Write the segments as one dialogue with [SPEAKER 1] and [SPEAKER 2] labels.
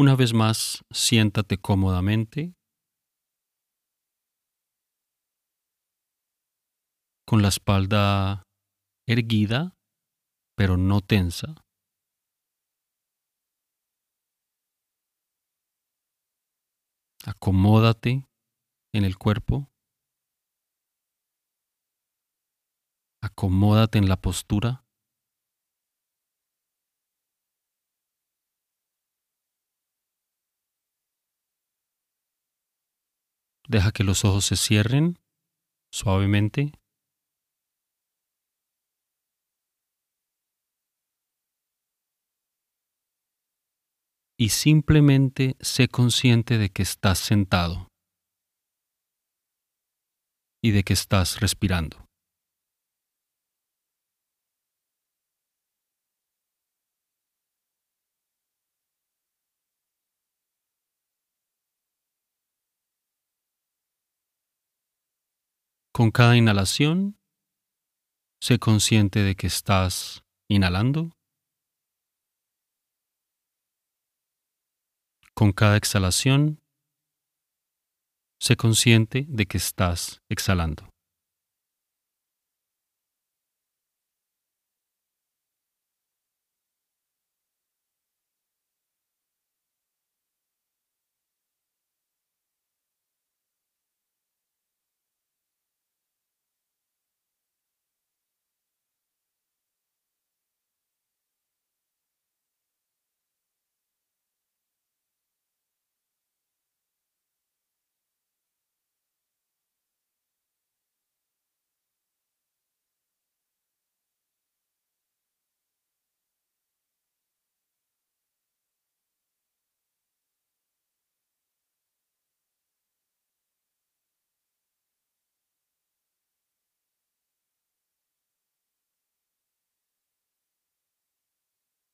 [SPEAKER 1] Una vez más, siéntate cómodamente con la espalda erguida, pero no tensa. Acomódate en el cuerpo. Acomódate en la postura. Deja que los ojos se cierren suavemente. Y simplemente sé consciente de que estás sentado y de que estás respirando. Con cada inhalación, sé consciente de que estás inhalando. Con cada exhalación, sé consciente de que estás exhalando.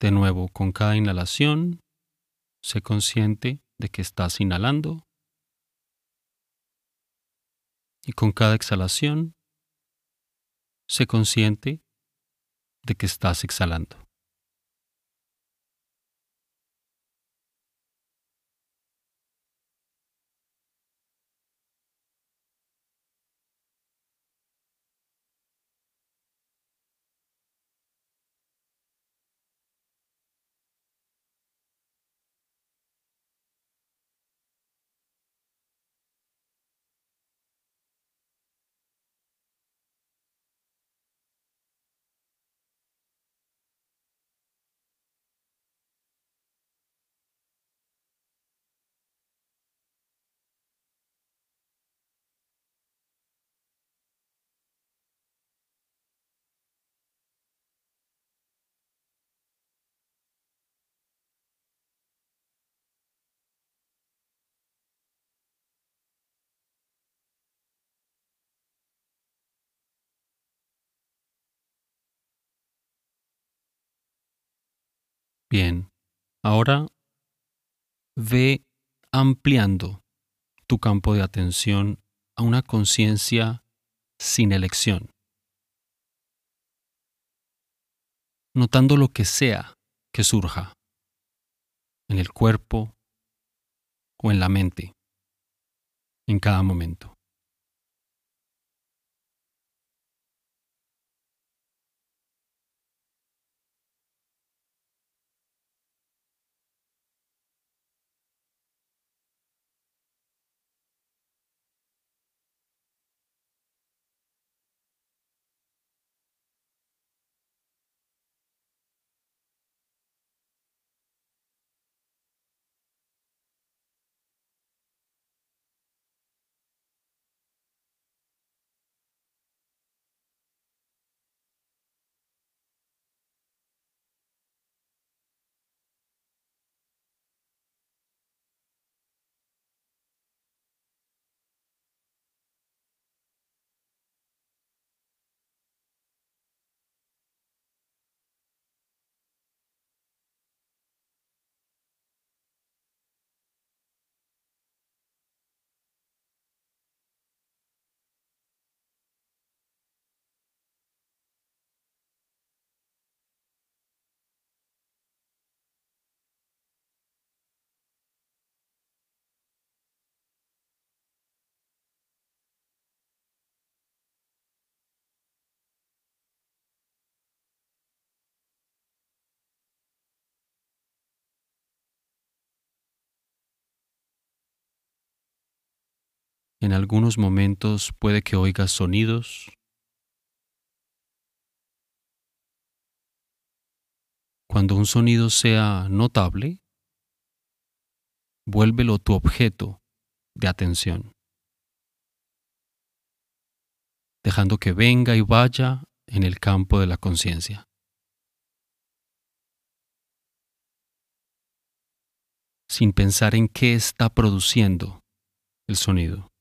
[SPEAKER 1] De nuevo, con cada inhalación, sé consciente de que estás inhalando. Y con cada exhalación, sé consciente de que estás exhalando. Bien, ahora ve ampliando tu campo de atención a una conciencia sin elección, notando lo que sea que surja en el cuerpo o en la mente en cada momento. En algunos momentos puede que oigas sonidos. Cuando un sonido sea notable, vuélvelo tu objeto de atención, dejando que venga y vaya en el campo de la conciencia. sin pensar en qué está produciendo el sonido.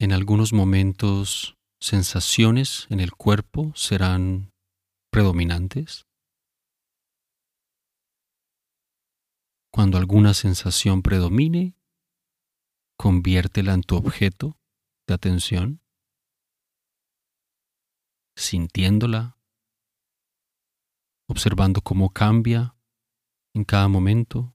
[SPEAKER 1] En algunos momentos sensaciones en el cuerpo serán predominantes. Cuando alguna sensación predomine, conviértela en tu objeto de atención, sintiéndola, observando cómo cambia en cada momento.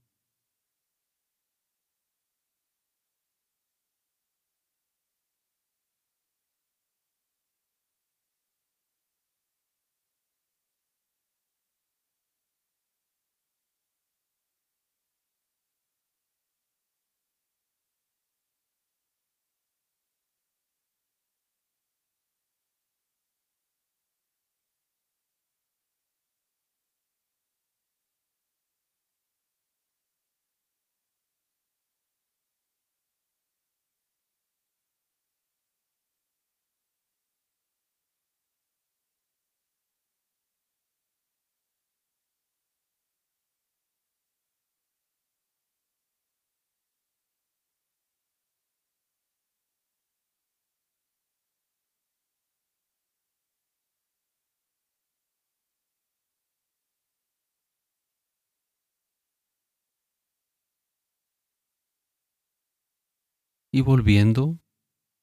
[SPEAKER 1] Y volviendo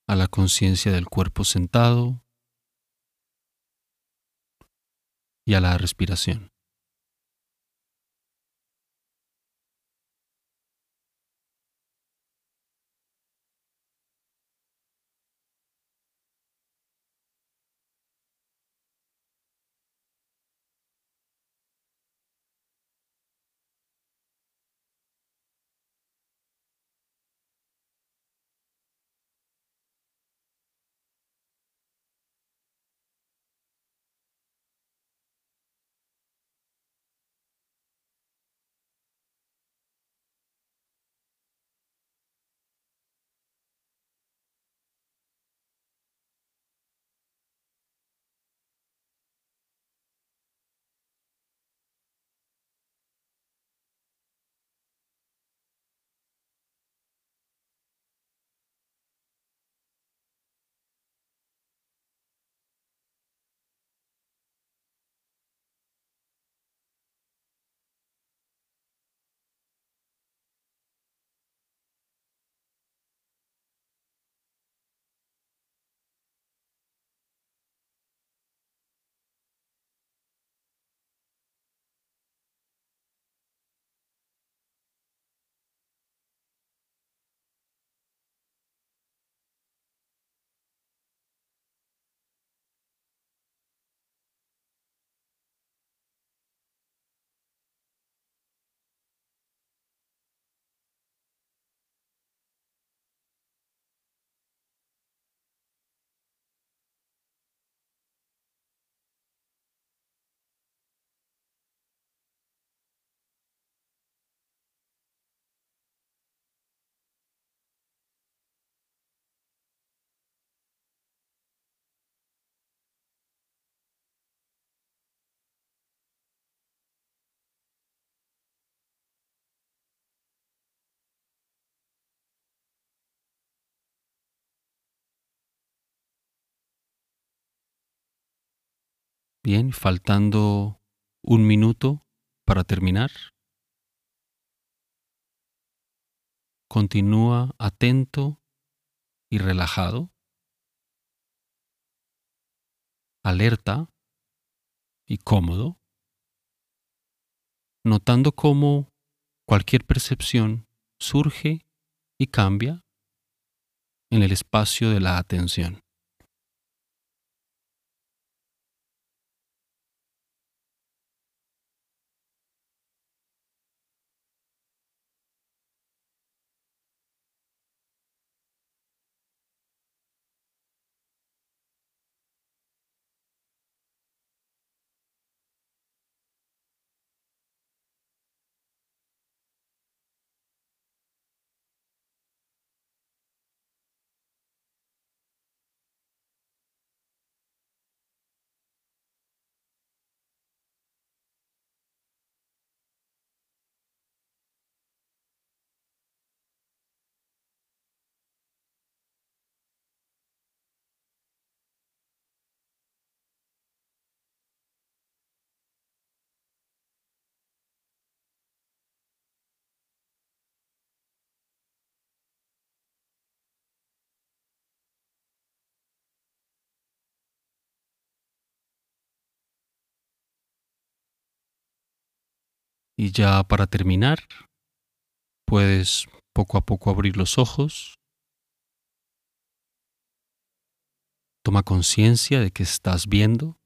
[SPEAKER 1] a la conciencia del cuerpo sentado y a la respiración. Bien, faltando un minuto para terminar. Continúa atento y relajado, alerta y cómodo, notando cómo cualquier percepción surge y cambia en el espacio de la atención. Y ya para terminar, puedes poco a poco abrir los ojos. Toma conciencia de que estás viendo.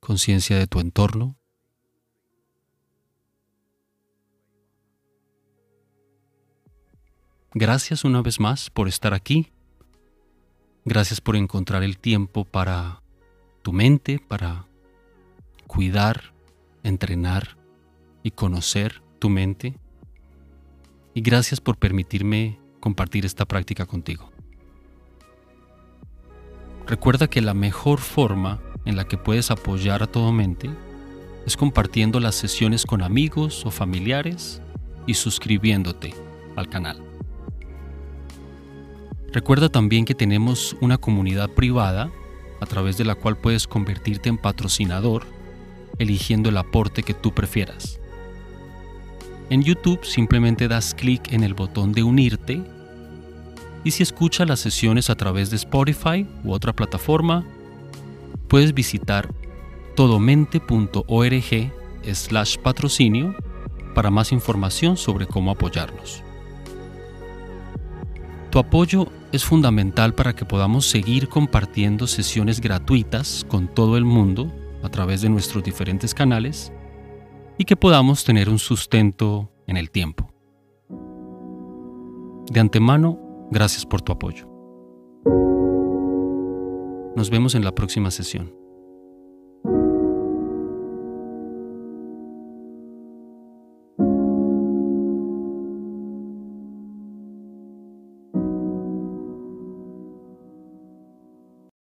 [SPEAKER 1] Conciencia de tu entorno. Gracias una vez más por estar aquí. Gracias por encontrar el tiempo para tu mente, para cuidar, entrenar y conocer tu mente. Y gracias por permitirme compartir esta práctica contigo. Recuerda que la mejor forma en la que puedes apoyar a tu mente es compartiendo las sesiones con amigos o familiares y suscribiéndote al canal. Recuerda también que tenemos una comunidad privada a través de la cual puedes convertirte en patrocinador eligiendo el aporte que tú prefieras. En YouTube simplemente das clic en el botón de unirte y si escuchas las sesiones a través de Spotify u otra plataforma, puedes visitar todomente.org slash patrocinio para más información sobre cómo apoyarnos. Tu apoyo es fundamental para que podamos seguir compartiendo sesiones gratuitas con todo el mundo a través de nuestros diferentes canales y que podamos tener un sustento en el tiempo. De antemano, gracias por tu apoyo. Nos vemos en la próxima sesión.